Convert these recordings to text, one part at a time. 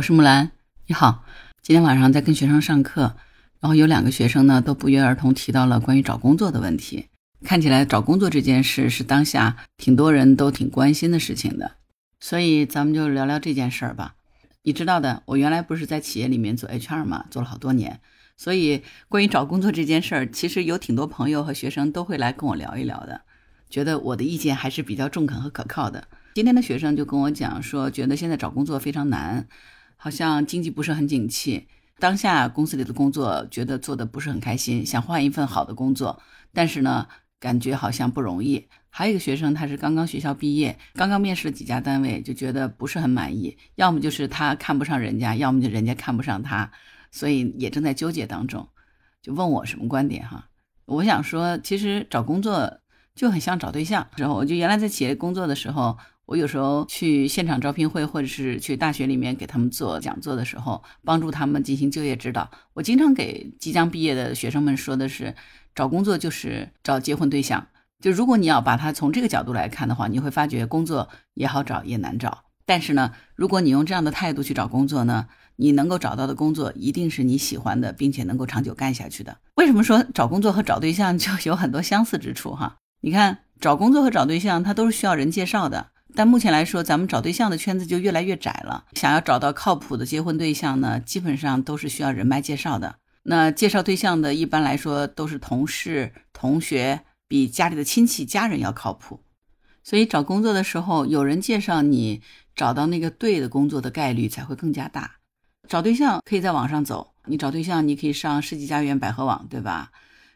我是木兰，你好。今天晚上在跟学生上课，然后有两个学生呢都不约而同提到了关于找工作的问题。看起来找工作这件事是当下挺多人都挺关心的事情的，所以咱们就聊聊这件事儿吧。你知道的，我原来不是在企业里面做 HR 嘛，做了好多年，所以关于找工作这件事儿，其实有挺多朋友和学生都会来跟我聊一聊的，觉得我的意见还是比较中肯和可靠的。今天的学生就跟我讲说，觉得现在找工作非常难。好像经济不是很景气，当下公司里的工作觉得做的不是很开心，想换一份好的工作，但是呢，感觉好像不容易。还有一个学生，他是刚刚学校毕业，刚刚面试了几家单位，就觉得不是很满意，要么就是他看不上人家，要么就人家看不上他，所以也正在纠结当中。就问我什么观点哈？我想说，其实找工作就很像找对象。然后我就原来在企业工作的时候。我有时候去现场招聘会，或者是去大学里面给他们做讲座的时候，帮助他们进行就业指导。我经常给即将毕业的学生们说的是，找工作就是找结婚对象。就如果你要把它从这个角度来看的话，你会发觉工作也好找也难找。但是呢，如果你用这样的态度去找工作呢，你能够找到的工作一定是你喜欢的，并且能够长久干下去的。为什么说找工作和找对象就有很多相似之处？哈，你看找工作和找对象，它都是需要人介绍的。但目前来说，咱们找对象的圈子就越来越窄了。想要找到靠谱的结婚对象呢，基本上都是需要人脉介绍的。那介绍对象的，一般来说都是同事、同学，比家里的亲戚、家人要靠谱。所以找工作的时候，有人介绍你，找到那个对的工作的概率才会更加大。找对象可以在网上走，你找对象你可以上世纪佳缘、百合网，对吧？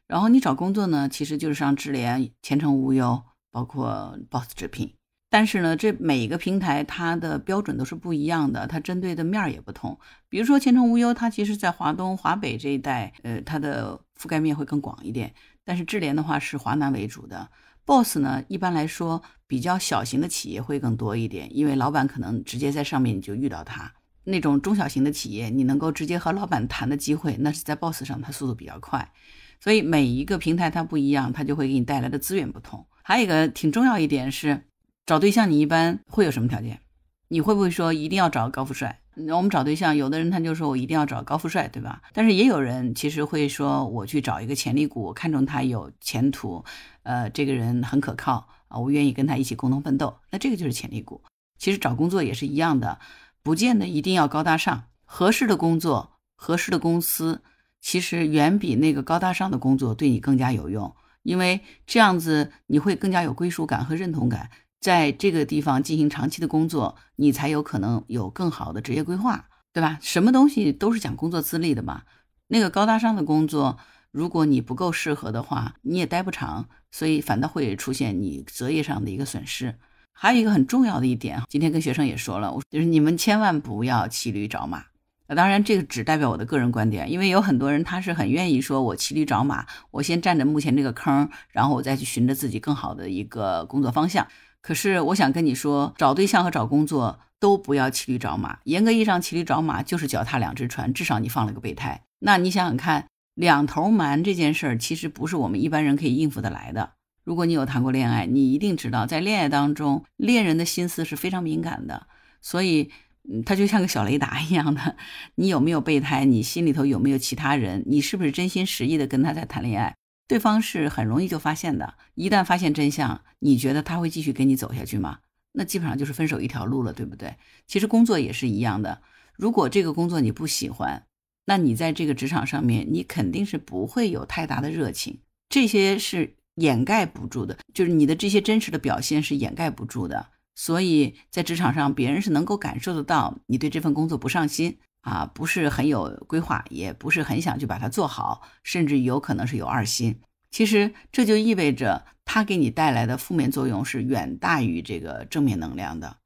然后你找工作呢，其实就是上智联、前程无忧，包括 Boss 直聘。但是呢，这每一个平台它的标准都是不一样的，它针对的面儿也不同。比如说前程无忧，它其实在华东、华北这一带，呃，它的覆盖面会更广一点。但是智联的话是华南为主的，Boss 呢，一般来说比较小型的企业会更多一点，因为老板可能直接在上面你就遇到他。那种中小型的企业，你能够直接和老板谈的机会，那是在 Boss 上，它速度比较快。所以每一个平台它不一样，它就会给你带来的资源不同。还有一个挺重要一点是。找对象，你一般会有什么条件？你会不会说一定要找高富帅？我们找对象，有的人他就说我一定要找高富帅，对吧？但是也有人其实会说，我去找一个潜力股，我看中他有前途，呃，这个人很可靠啊，我愿意跟他一起共同奋斗。那这个就是潜力股。其实找工作也是一样的，不见得一定要高大上，合适的工作、合适的公司，其实远比那个高大上的工作对你更加有用，因为这样子你会更加有归属感和认同感。在这个地方进行长期的工作，你才有可能有更好的职业规划，对吧？什么东西都是讲工作资历的嘛。那个高大上的工作，如果你不够适合的话，你也待不长，所以反倒会出现你择业上的一个损失。还有一个很重要的一点今天跟学生也说了，就是你们千万不要骑驴找马。当然，这个只代表我的个人观点，因为有很多人他是很愿意说，我骑驴找马，我先占着目前这个坑，然后我再去寻着自己更好的一个工作方向。可是我想跟你说，找对象和找工作都不要骑驴找马。严格意义上，骑驴找马就是脚踏两只船，至少你放了个备胎。那你想想看，两头瞒这件事儿，其实不是我们一般人可以应付得来的。如果你有谈过恋爱，你一定知道，在恋爱当中，恋人的心思是非常敏感的，所以，嗯，他就像个小雷达一样的。你有没有备胎？你心里头有没有其他人？你是不是真心实意的跟他在谈恋爱？对方是很容易就发现的，一旦发现真相，你觉得他会继续跟你走下去吗？那基本上就是分手一条路了，对不对？其实工作也是一样的，如果这个工作你不喜欢，那你在这个职场上面，你肯定是不会有太大的热情，这些是掩盖不住的，就是你的这些真实的表现是掩盖不住的，所以在职场上，别人是能够感受得到你对这份工作不上心。啊，不是很有规划，也不是很想去把它做好，甚至有可能是有二心。其实这就意味着它给你带来的负面作用是远大于这个正面能量的。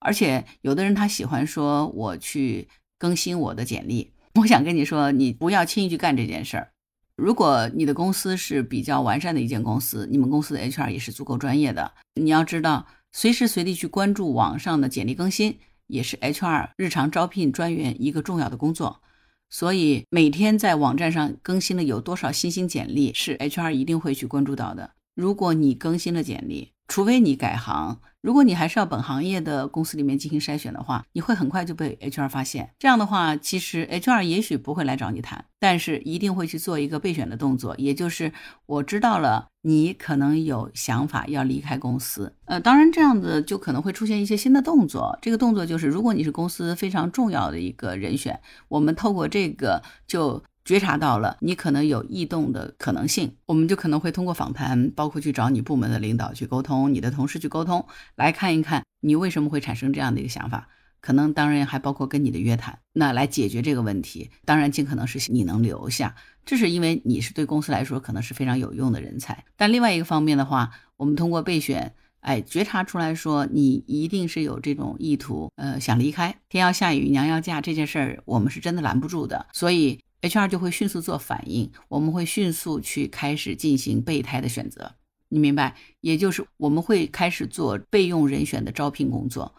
而且有的人他喜欢说我去更新我的简历，我想跟你说，你不要轻易去干这件事儿。如果你的公司是比较完善的一间公司，你们公司的 HR 也是足够专业的，你要知道随时随地去关注网上的简历更新。也是 HR 日常招聘专员一个重要的工作，所以每天在网站上更新的有多少新兴简历，是 HR 一定会去关注到的。如果你更新了简历，除非你改行。如果你还是要本行业的公司里面进行筛选的话，你会很快就被 HR 发现。这样的话，其实 HR 也许不会来找你谈，但是一定会去做一个备选的动作，也就是我知道了你可能有想法要离开公司。呃，当然这样子就可能会出现一些新的动作。这个动作就是，如果你是公司非常重要的一个人选，我们透过这个就。觉察到了你可能有异动的可能性，我们就可能会通过访谈，包括去找你部门的领导去沟通，你的同事去沟通，来看一看你为什么会产生这样的一个想法。可能当然还包括跟你的约谈，那来解决这个问题。当然尽可能是你能留下，这是因为你是对公司来说可能是非常有用的人才。但另外一个方面的话，我们通过备选，哎，觉察出来说你一定是有这种意图，呃，想离开。天要下雨娘要嫁这件事儿，我们是真的拦不住的，所以。HR 就会迅速做反应，我们会迅速去开始进行备胎的选择，你明白？也就是我们会开始做备用人选的招聘工作。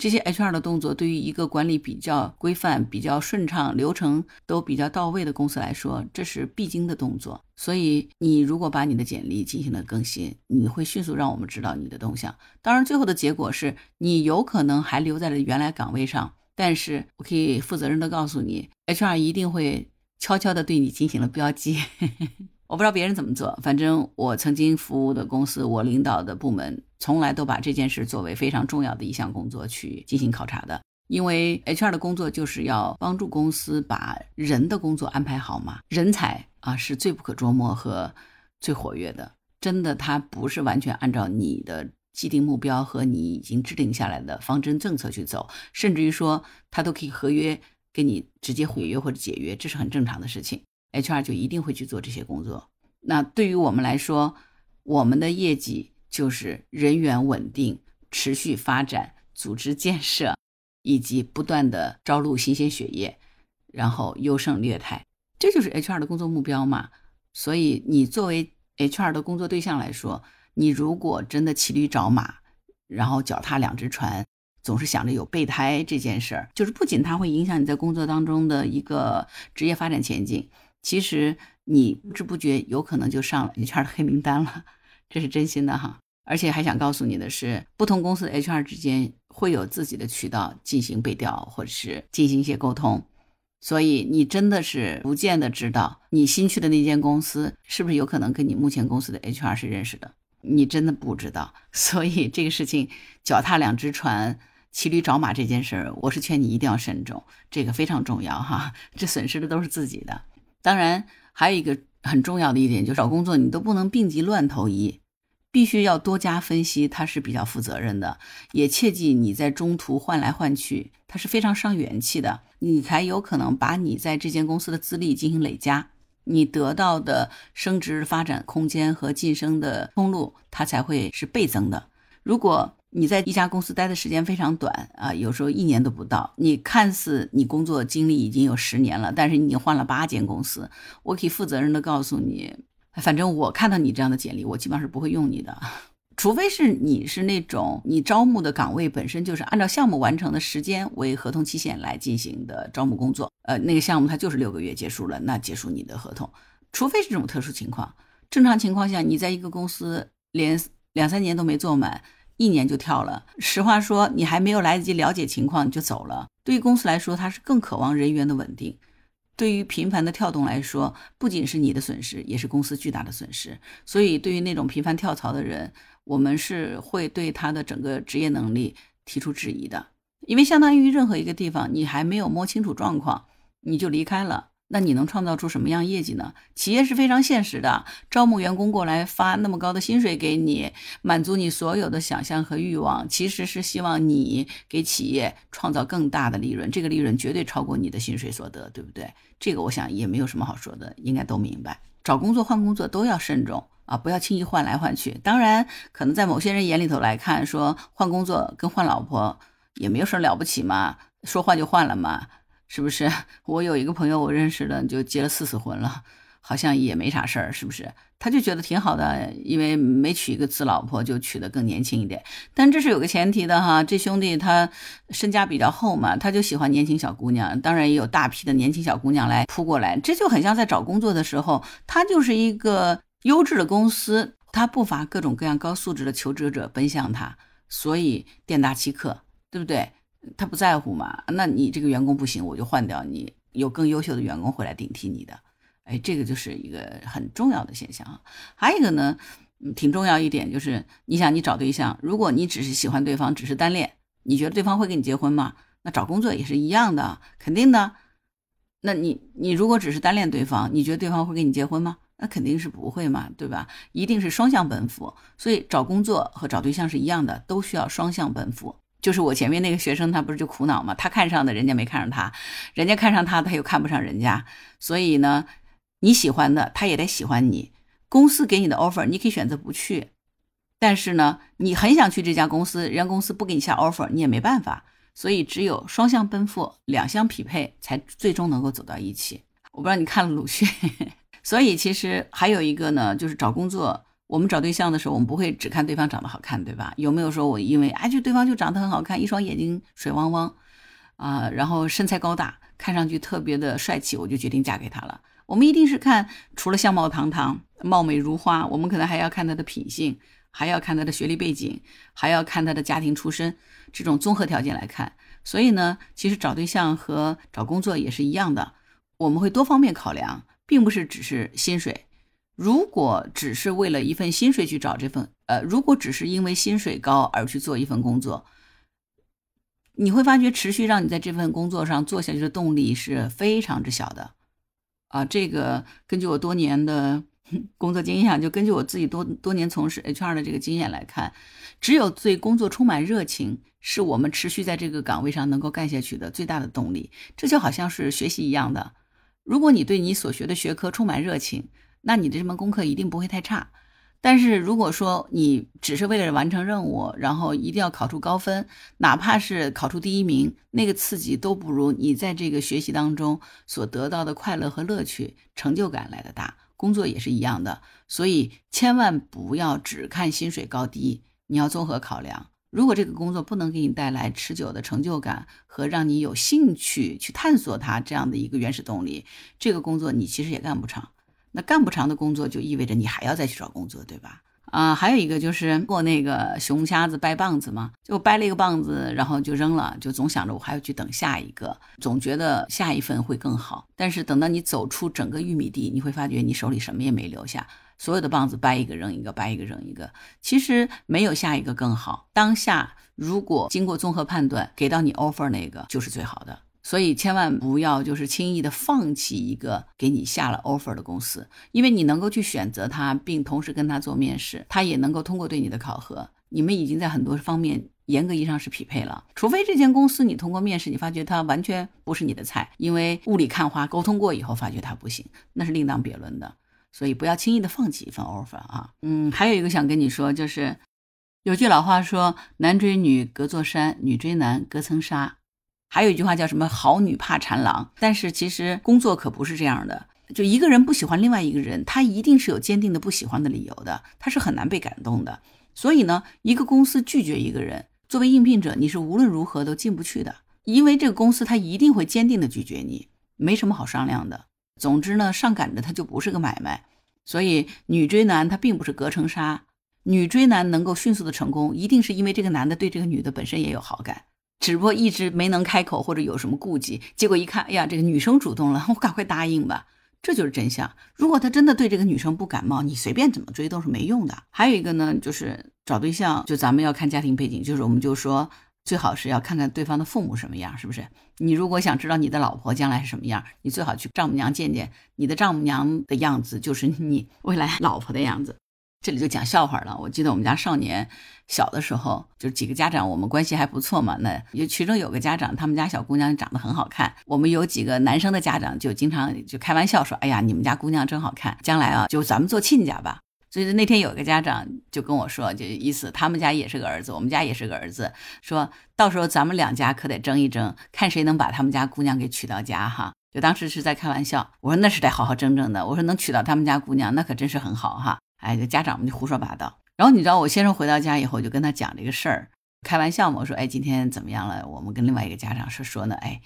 这些 HR 的动作对于一个管理比较规范、比较顺畅、流程都比较到位的公司来说，这是必经的动作。所以，你如果把你的简历进行了更新，你会迅速让我们知道你的动向。当然，最后的结果是你有可能还留在了原来岗位上，但是我可以负责任的告诉你，HR 一定会。悄悄地对你进行了标记，我不知道别人怎么做，反正我曾经服务的公司，我领导的部门，从来都把这件事作为非常重要的一项工作去进行考察的。因为 HR 的工作就是要帮助公司把人的工作安排好嘛，人才啊是最不可捉摸和最活跃的，真的，他不是完全按照你的既定目标和你已经制定下来的方针政策去走，甚至于说他都可以合约。给你直接毁约或者解约，这是很正常的事情。HR 就一定会去做这些工作。那对于我们来说，我们的业绩就是人员稳定、持续发展、组织建设，以及不断的招录新鲜血液，然后优胜劣汰，这就是 HR 的工作目标嘛。所以你作为 HR 的工作对象来说，你如果真的骑驴找马，然后脚踏两只船。总是想着有备胎这件事儿，就是不仅它会影响你在工作当中的一个职业发展前景，其实你不知不觉有可能就上了 HR 的黑名单了，这是真心的哈。而且还想告诉你的是，不同公司的 HR 之间会有自己的渠道进行背调或者是进行一些沟通，所以你真的是不见得知道你新去的那间公司是不是有可能跟你目前公司的 HR 是认识的，你真的不知道。所以这个事情脚踏两只船。骑驴找马这件事儿，我是劝你一定要慎重，这个非常重要哈。这损失的都是自己的。当然，还有一个很重要的一点，就是找工作你都不能病急乱投医，必须要多加分析，他是比较负责任的。也切记你在中途换来换去，他是非常伤元气的。你才有可能把你在这间公司的资历进行累加，你得到的升职发展空间和晋升的通路，它才会是倍增的。如果你在一家公司待的时间非常短啊，有时候一年都不到。你看似你工作经历已经有十年了，但是你换了八间公司。我可以负责任的告诉你，反正我看到你这样的简历，我基本上是不会用你的，除非是你是那种你招募的岗位本身就是按照项目完成的时间为合同期限来进行的招募工作。呃，那个项目它就是六个月结束了，那结束你的合同。除非是这种特殊情况，正常情况下你在一个公司连两三年都没做满。一年就跳了，实话说，你还没有来得及了解情况你就走了。对于公司来说，它是更渴望人员的稳定。对于频繁的跳动来说，不仅是你的损失，也是公司巨大的损失。所以，对于那种频繁跳槽的人，我们是会对他的整个职业能力提出质疑的，因为相当于任何一个地方，你还没有摸清楚状况，你就离开了。那你能创造出什么样业绩呢？企业是非常现实的，招募员工过来发那么高的薪水给你，满足你所有的想象和欲望，其实是希望你给企业创造更大的利润，这个利润绝对超过你的薪水所得，对不对？这个我想也没有什么好说的，应该都明白。找工作换工作都要慎重啊，不要轻易换来换去。当然，可能在某些人眼里头来看，说换工作跟换老婆也没有什么了不起嘛，说换就换了嘛。是不是？我有一个朋友，我认识的就结了四次婚了，好像也没啥事儿，是不是？他就觉得挺好的，因为没娶一个次老婆，就娶的更年轻一点。但这是有个前提的哈，这兄弟他身家比较厚嘛，他就喜欢年轻小姑娘，当然也有大批的年轻小姑娘来扑过来，这就很像在找工作的时候，他就是一个优质的公司他不乏各种各样高素质的求职者奔向他，所以店大欺客，对不对？他不在乎嘛？那你这个员工不行，我就换掉你，有更优秀的员工会来顶替你的。哎，这个就是一个很重要的现象啊。还有一个呢，挺重要一点就是，你想你找对象，如果你只是喜欢对方，只是单恋，你觉得对方会跟你结婚吗？那找工作也是一样的，肯定的。那你你如果只是单恋对方，你觉得对方会跟你结婚吗？那肯定是不会嘛，对吧？一定是双向奔赴。所以找工作和找对象是一样的，都需要双向奔赴。就是我前面那个学生，他不是就苦恼吗？他看上的人家没看上他，人家看上他，他又看不上人家。所以呢，你喜欢的他也得喜欢你。公司给你的 offer，你可以选择不去。但是呢，你很想去这家公司，人家公司不给你下 offer，你也没办法。所以只有双向奔赴，两相匹配，才最终能够走到一起。我不知道你看了鲁迅，所以其实还有一个呢，就是找工作，我们找对象的时候，我们不会只看对方长得好看，对吧？有没有说我因为哎，就对方就长得很好看，一双眼睛水汪汪啊，然后身材高大，看上去特别的帅气，我就决定嫁给他了？我们一定是看除了相貌堂堂、貌美如花，我们可能还要看他的品性。还要看他的学历背景，还要看他的家庭出身，这种综合条件来看。所以呢，其实找对象和找工作也是一样的，我们会多方面考量，并不是只是薪水。如果只是为了一份薪水去找这份，呃，如果只是因为薪水高而去做一份工作，你会发觉持续让你在这份工作上做下去的动力是非常之小的。啊，这个根据我多年的。工作经验就根据我自己多多年从事 HR 的这个经验来看，只有对工作充满热情，是我们持续在这个岗位上能够干下去的最大的动力。这就好像是学习一样的，如果你对你所学的学科充满热情，那你的这门功课一定不会太差。但是如果说你只是为了完成任务，然后一定要考出高分，哪怕是考出第一名，那个刺激都不如你在这个学习当中所得到的快乐和乐趣、成就感来的大。工作也是一样的，所以千万不要只看薪水高低，你要综合考量。如果这个工作不能给你带来持久的成就感和让你有兴趣去探索它这样的一个原始动力，这个工作你其实也干不长。那干不长的工作就意味着你还要再去找工作，对吧？啊，还有一个就是过那个熊瞎子掰棒子嘛，就掰了一个棒子，然后就扔了，就总想着我还要去等下一个，总觉得下一份会更好。但是等到你走出整个玉米地，你会发觉你手里什么也没留下，所有的棒子掰一个扔一个，掰一个扔一个，其实没有下一个更好。当下如果经过综合判断，给到你 offer 那个就是最好的。所以千万不要就是轻易的放弃一个给你下了 offer 的公司，因为你能够去选择他，并同时跟他做面试，他也能够通过对你的考核，你们已经在很多方面严格意义上是匹配了。除非这间公司你通过面试，你发觉他完全不是你的菜，因为雾里看花，沟通过以后发觉他不行，那是另当别论的。所以不要轻易的放弃一份 offer 啊。嗯，还有一个想跟你说，就是有句老话说，男追女隔座山，女追男隔层纱。还有一句话叫什么“好女怕缠郎”，但是其实工作可不是这样的。就一个人不喜欢另外一个人，他一定是有坚定的不喜欢的理由的，他是很难被感动的。所以呢，一个公司拒绝一个人，作为应聘者，你是无论如何都进不去的，因为这个公司他一定会坚定的拒绝你，没什么好商量的。总之呢，上赶着他就不是个买卖。所以女追男他并不是隔层纱，女追男能够迅速的成功，一定是因为这个男的对这个女的本身也有好感。只不过一直没能开口，或者有什么顾忌，结果一看，哎呀，这个女生主动了，我赶快答应吧，这就是真相。如果他真的对这个女生不感冒，你随便怎么追都是没用的。还有一个呢，就是找对象，就咱们要看家庭背景，就是我们就说最好是要看看对方的父母什么样，是不是？你如果想知道你的老婆将来是什么样，你最好去丈母娘见见，你的丈母娘的样子就是你未来老婆的样子。这里就讲笑话了。我记得我们家少年小的时候，就几个家长，我们关系还不错嘛。那有其中有个家长，他们家小姑娘长得很好看。我们有几个男生的家长就经常就开玩笑说：“哎呀，你们家姑娘真好看，将来啊，就咱们做亲家吧。”所以那天有个家长就跟我说，就意思他们家也是个儿子，我们家也是个儿子，说到时候咱们两家可得争一争，看谁能把他们家姑娘给娶到家哈。就当时是在开玩笑，我说那是得好好争争的。我说能娶到他们家姑娘，那可真是很好哈。哎，这家长们就胡说八道。然后你知道，我先生回到家以后，就跟他讲这个事儿，开玩笑嘛。我说，哎，今天怎么样了？我们跟另外一个家长是说呢，哎，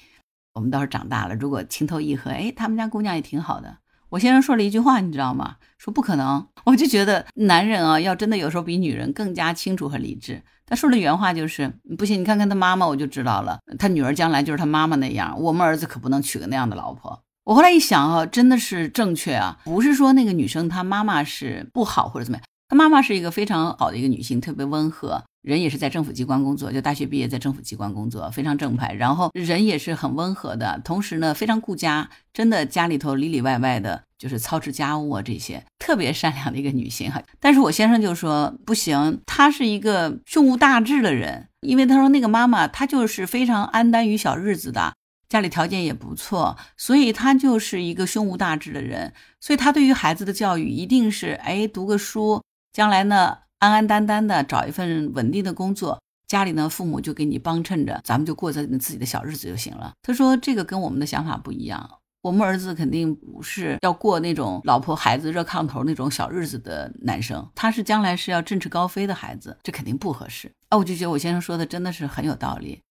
我们倒是长大了，如果情投意合，哎，他们家姑娘也挺好的。我先生说了一句话，你知道吗？说不可能。我就觉得男人啊，要真的有时候比女人更加清楚和理智。他说的原话就是：“不行，你看看他妈妈，我就知道了，他女儿将来就是他妈妈那样。我们儿子可不能娶个那样的老婆。”我后来一想啊，真的是正确啊，不是说那个女生她妈妈是不好或者怎么样，她妈妈是一个非常好的一个女性，特别温和。人也是在政府机关工作，就大学毕业在政府机关工作，非常正派。然后人也是很温和的，同时呢非常顾家，真的家里头里里外外的就是操持家务啊这些，特别善良的一个女性哈。但是我先生就说不行，她是一个胸无大志的人，因为他说那个妈妈她就是非常安耽于小日子的，家里条件也不错，所以他就是一个胸无大志的人，所以他对于孩子的教育一定是哎读个书，将来呢。安安丹丹的找一份稳定的工作，家里呢父母就给你帮衬着，咱们就过着自己的小日子就行了。他说这个跟我们的想法不一样，我们儿子肯定不是要过那种老婆孩子热炕头那种小日子的男生，他是将来是要振翅高飞的孩子，这肯定不合适。啊，我就觉得我先生说的真的是很有道理。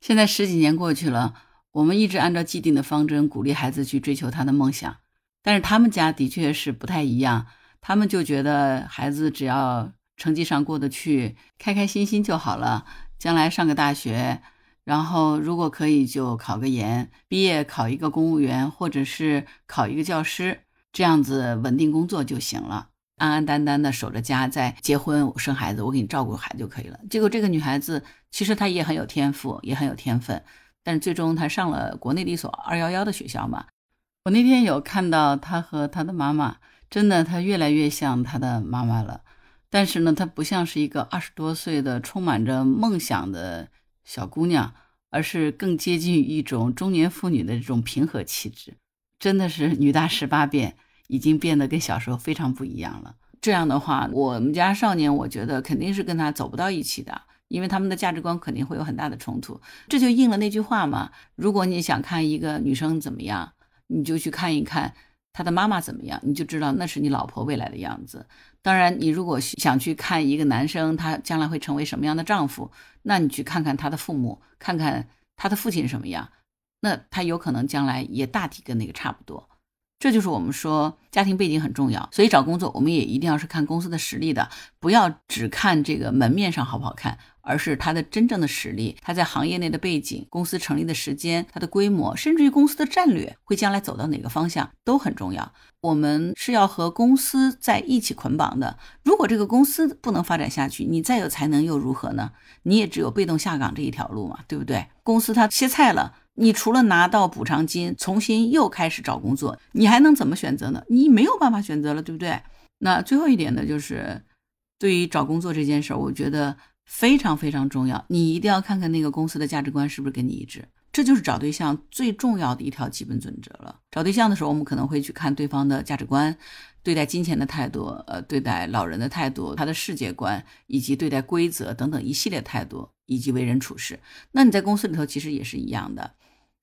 现在十几年过去了，我们一直按照既定的方针鼓励孩子去追求他的梦想，但是他们家的确是不太一样，他们就觉得孩子只要。成绩上过得去，开开心心就好了。将来上个大学，然后如果可以就考个研，毕业考一个公务员，或者是考一个教师，这样子稳定工作就行了，安安淡淡的守着家，再结婚生孩子，我给你照顾孩子就可以了。结果这个女孩子其实她也很有天赋，也很有天分，但是最终她上了国内的一所二幺幺的学校嘛。我那天有看到她和她的妈妈，真的她越来越像她的妈妈了。但是呢，她不像是一个二十多岁的充满着梦想的小姑娘，而是更接近于一种中年妇女的这种平和气质。真的是女大十八变，已经变得跟小时候非常不一样了。这样的话，我们家少年，我觉得肯定是跟她走不到一起的，因为他们的价值观肯定会有很大的冲突。这就应了那句话嘛：如果你想看一个女生怎么样，你就去看一看。她的妈妈怎么样，你就知道那是你老婆未来的样子。当然，你如果想去看一个男生，他将来会成为什么样的丈夫，那你去看看他的父母，看看他的父亲什么样，那他有可能将来也大体跟那个差不多。这就是我们说家庭背景很重要，所以找工作我们也一定要是看公司的实力的，不要只看这个门面上好不好看。而是他的真正的实力，他在行业内的背景，公司成立的时间，它的规模，甚至于公司的战略会将来走到哪个方向都很重要。我们是要和公司在一起捆绑的。如果这个公司不能发展下去，你再有才能又如何呢？你也只有被动下岗这一条路嘛，对不对？公司它歇菜了，你除了拿到补偿金，重新又开始找工作，你还能怎么选择呢？你没有办法选择了，对不对？那最后一点呢，就是对于找工作这件事儿，我觉得。非常非常重要，你一定要看看那个公司的价值观是不是跟你一致，这就是找对象最重要的一条基本准则了。找对象的时候，我们可能会去看对方的价值观，对待金钱的态度，呃，对待老人的态度，他的世界观，以及对待规则等等一系列态度，以及为人处事。那你在公司里头其实也是一样的，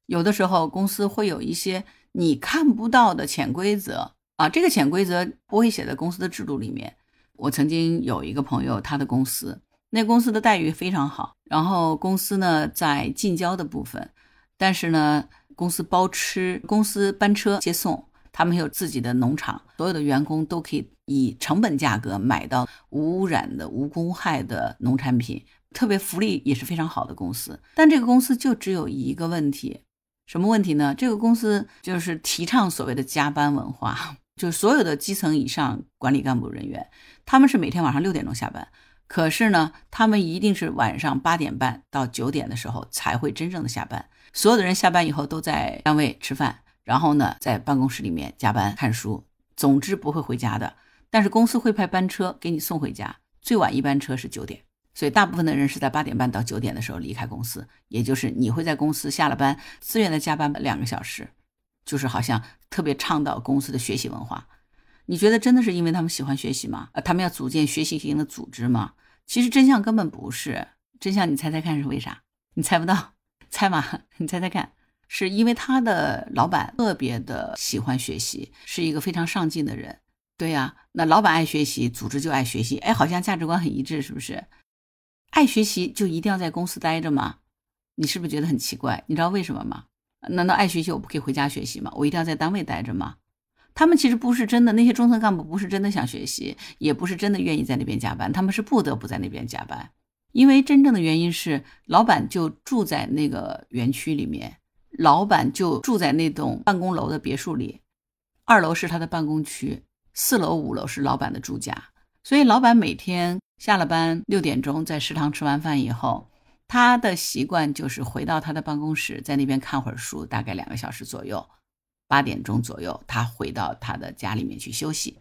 有的时候公司会有一些你看不到的潜规则啊，这个潜规则不会写在公司的制度里面。我曾经有一个朋友，他的公司。那公司的待遇非常好，然后公司呢在近郊的部分，但是呢公司包吃，公司班车接送，他们有自己的农场，所有的员工都可以以成本价格买到无污染的、无公害的农产品，特别福利也是非常好的公司。但这个公司就只有一个问题，什么问题呢？这个公司就是提倡所谓的加班文化，就是所有的基层以上管理干部人员，他们是每天晚上六点钟下班。可是呢，他们一定是晚上八点半到九点的时候才会真正的下班。所有的人下班以后都在单位吃饭，然后呢，在办公室里面加班看书，总之不会回家的。但是公司会派班车给你送回家，最晚一班车是九点，所以大部分的人是在八点半到九点的时候离开公司，也就是你会在公司下了班自愿的加班两个小时，就是好像特别倡导公司的学习文化。你觉得真的是因为他们喜欢学习吗？呃，他们要组建学习型的组织吗？其实真相根本不是，真相你猜猜看是为啥？你猜不到，猜嘛？你猜猜看，是因为他的老板特别的喜欢学习，是一个非常上进的人。对呀，那老板爱学习，组织就爱学习，哎，好像价值观很一致，是不是？爱学习就一定要在公司待着吗？你是不是觉得很奇怪？你知道为什么吗？难道爱学习我不可以回家学习吗？我一定要在单位待着吗？他们其实不是真的，那些中层干部不是真的想学习，也不是真的愿意在那边加班，他们是不得不在那边加班，因为真正的原因是老板就住在那个园区里面，老板就住在那栋办公楼的别墅里，二楼是他的办公区，四楼、五楼是老板的住家，所以老板每天下了班六点钟在食堂吃完饭以后。他的习惯就是回到他的办公室，在那边看会儿书，大概两个小时左右。八点钟左右，他回到他的家里面去休息。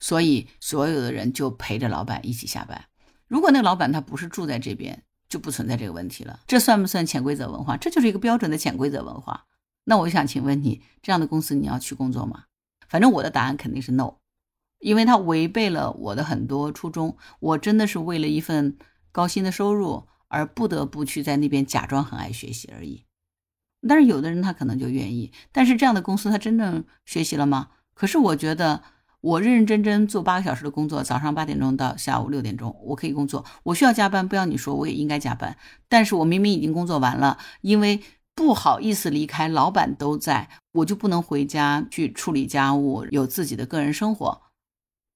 所以，所有的人就陪着老板一起下班。如果那个老板他不是住在这边，就不存在这个问题了。这算不算潜规则文化？这就是一个标准的潜规则文化。那我想请问你，这样的公司你要去工作吗？反正我的答案肯定是 no，因为它违背了我的很多初衷。我真的是为了一份高薪的收入。而不得不去在那边假装很爱学习而已，但是有的人他可能就愿意，但是这样的公司他真正学习了吗？可是我觉得我认认真真做八个小时的工作，早上八点钟到下午六点钟，我可以工作，我需要加班，不要你说我也应该加班，但是我明明已经工作完了，因为不好意思离开，老板都在，我就不能回家去处理家务，有自己的个人生活，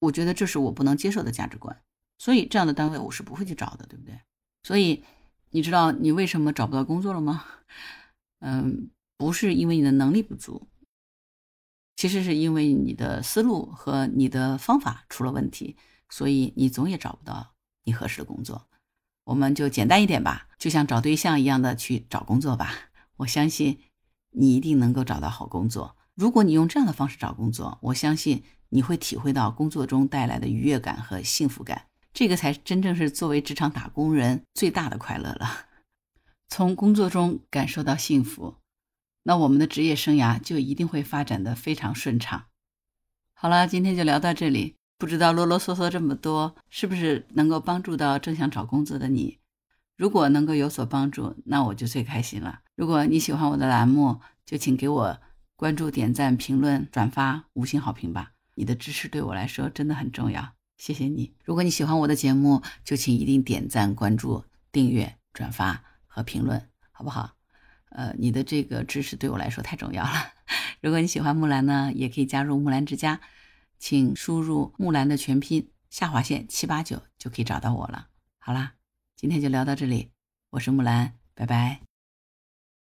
我觉得这是我不能接受的价值观，所以这样的单位我是不会去找的，对不对？所以，你知道你为什么找不到工作了吗？嗯，不是因为你的能力不足，其实是因为你的思路和你的方法出了问题，所以你总也找不到你合适的工作。我们就简单一点吧，就像找对象一样的去找工作吧。我相信你一定能够找到好工作。如果你用这样的方式找工作，我相信你会体会到工作中带来的愉悦感和幸福感。这个才真正是作为职场打工人最大的快乐了。从工作中感受到幸福，那我们的职业生涯就一定会发展的非常顺畅。好了，今天就聊到这里。不知道啰啰嗦嗦这么多，是不是能够帮助到正想找工作的你？如果能够有所帮助，那我就最开心了。如果你喜欢我的栏目，就请给我关注、点赞、评论、转发、五星好评吧。你的支持对我来说真的很重要。谢谢你。如果你喜欢我的节目，就请一定点赞、关注、订阅、转发和评论，好不好？呃，你的这个支持对我来说太重要了。如果你喜欢木兰呢，也可以加入木兰之家，请输入木兰的全拼下划线七八九就可以找到我了。好啦，今天就聊到这里，我是木兰，拜拜。